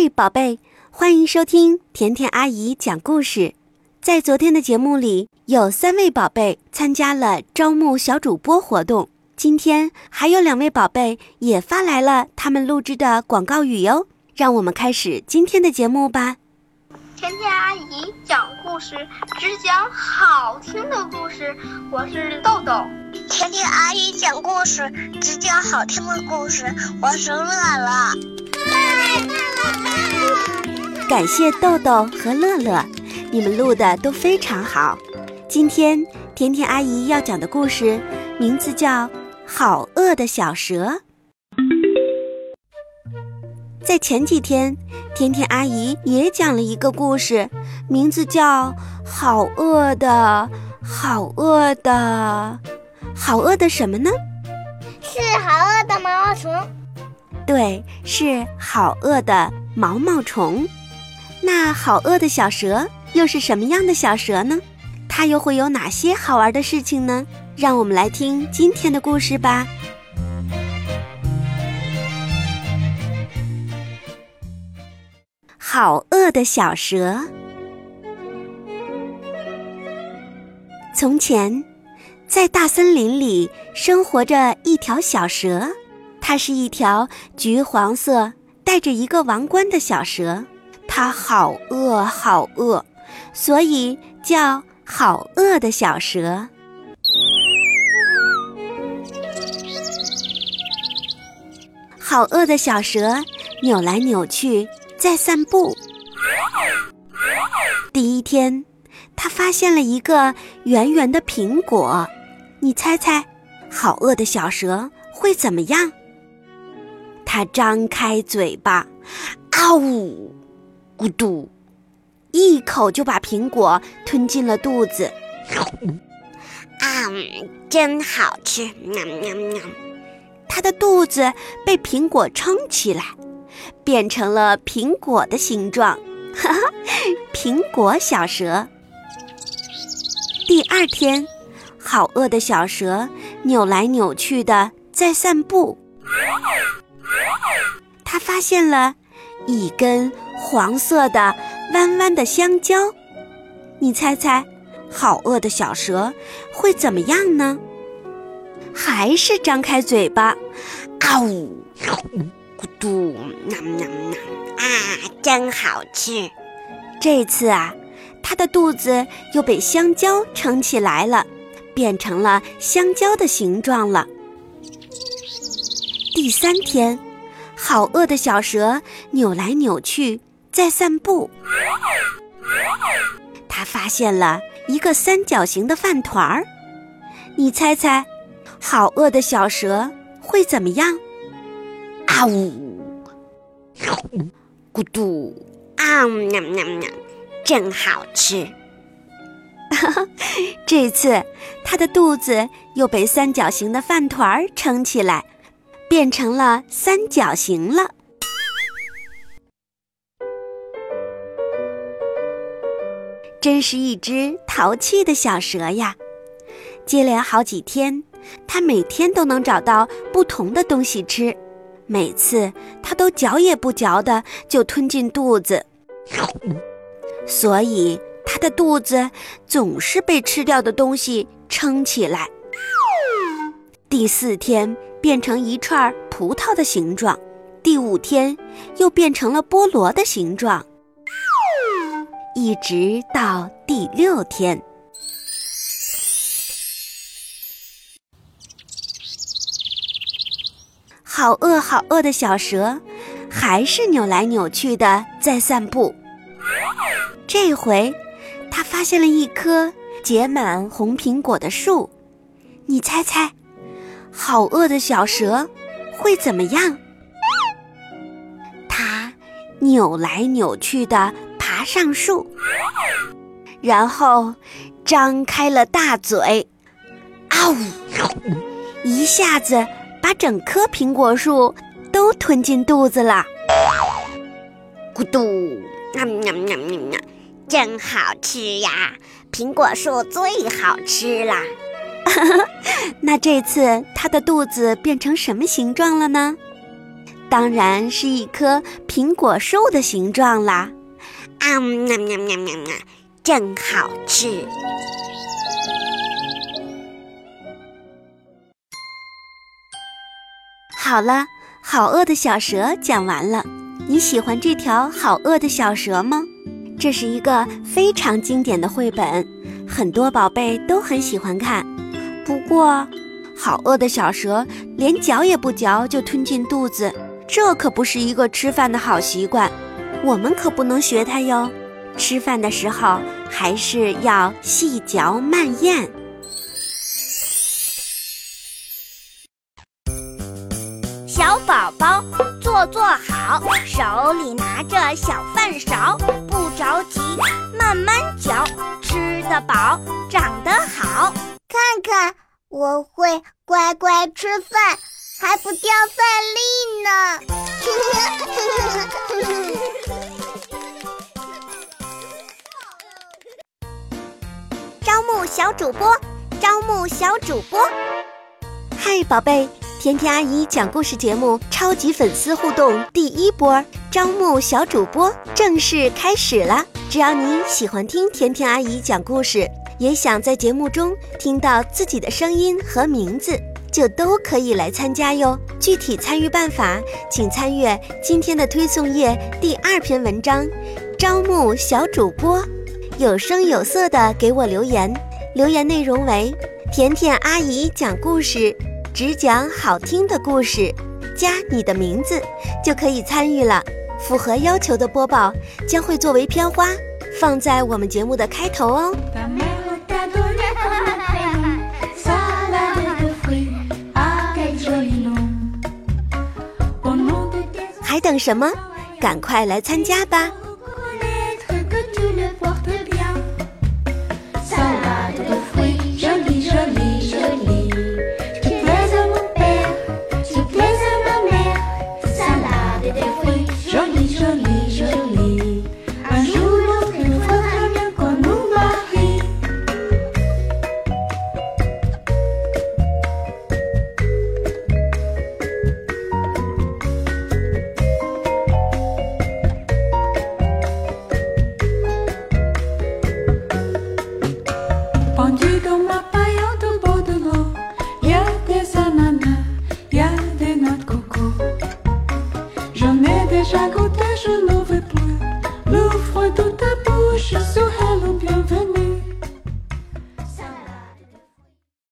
嗨，宝贝，欢迎收听甜甜阿姨讲故事。在昨天的节目里，有三位宝贝参加了招募小主播活动。今天还有两位宝贝也发来了他们录制的广告语哟。让我们开始今天的节目吧。甜甜阿姨讲故事，只讲好听的故事。我是豆豆。甜甜阿姨讲故事，只讲好听的故事。我是乐乐。感谢豆豆和乐乐，你们录的都非常好。今天甜甜阿姨要讲的故事名字叫《好饿的小蛇》。在前几天，甜甜阿姨也讲了一个故事，名字叫《好饿的好饿的好饿的什么呢？是好饿的毛毛虫。对，是好饿的毛毛虫。那好饿的小蛇又是什么样的小蛇呢？它又会有哪些好玩的事情呢？让我们来听今天的故事吧。好饿的小蛇。从前，在大森林里生活着一条小蛇，它是一条橘黄色、带着一个王冠的小蛇。它好饿，好饿，所以叫好饿的小蛇。好饿的小蛇扭来扭去，在散步。第一天，它发现了一个圆圆的苹果。你猜猜，好饿的小蛇会怎么样？它张开嘴巴，啊呜！咕嘟，一口就把苹果吞进了肚子。啊，真好吃！喵喵喵！它的肚子被苹果撑起来，变成了苹果的形状。哈哈，苹果小蛇。第二天，好饿的小蛇扭来扭去的在散步。它发现了一根。黄色的弯弯的香蕉，你猜猜，好饿的小蛇会怎么样呢？还是张开嘴巴，啊呜，咕嘟，喵喵喵，啊，真好吃！这次啊，它的肚子又被香蕉撑起来了，变成了香蕉的形状了。第三天，好饿的小蛇扭来扭去。在散步，他发现了一个三角形的饭团儿。你猜猜，好饿的小蛇会怎么样？啊呜，咕嘟，啊喵喵喵，真好吃！这次，它的肚子又被三角形的饭团儿撑起来，变成了三角形了。真是一只淘气的小蛇呀！接连好几天，它每天都能找到不同的东西吃，每次它都嚼也不嚼的就吞进肚子，所以它的肚子总是被吃掉的东西撑起来。第四天变成一串葡萄的形状，第五天又变成了菠萝的形状。一直到第六天，好饿好饿的小蛇，还是扭来扭去的在散步。这回，它发现了一棵结满红苹果的树。你猜猜，好饿的小蛇会怎么样？它扭来扭去的。爬上树，然后张开了大嘴，啊呜！一下子把整棵苹果树都吞进肚子了。咕嘟，喵喵喵喵喵，真好吃呀！苹果树最好吃啦。那这次它的肚子变成什么形状了呢？当然是一棵苹果树的形状啦。啊喵喵喵喵喵，真好吃！好了，好饿的小蛇讲完了。你喜欢这条好饿的小蛇吗？这是一个非常经典的绘本，很多宝贝都很喜欢看。不过，好饿的小蛇连嚼也不嚼就吞进肚子，这可不是一个吃饭的好习惯。我们可不能学它哟。吃饭的时候还是要细嚼慢咽。小宝宝坐坐好，手里拿着小饭勺，不着急，慢慢嚼，吃得饱，长得好。看看，我会乖乖吃饭，还不掉饭粒呢。招募小主播，招募小主播。嗨，宝贝！甜甜阿姨讲故事节目超级粉丝互动第一波招募小主播正式开始了。只要你喜欢听甜甜阿姨讲故事，也想在节目中听到自己的声音和名字，就都可以来参加哟。具体参与办法，请参阅今天的推送页第二篇文章。招募小主播，有声有色的给我留言，留言内容为甜甜阿姨讲故事。只讲好听的故事，加你的名字就可以参与了。符合要求的播报将会作为片花放在我们节目的开头哦。等什么？赶快来参加吧！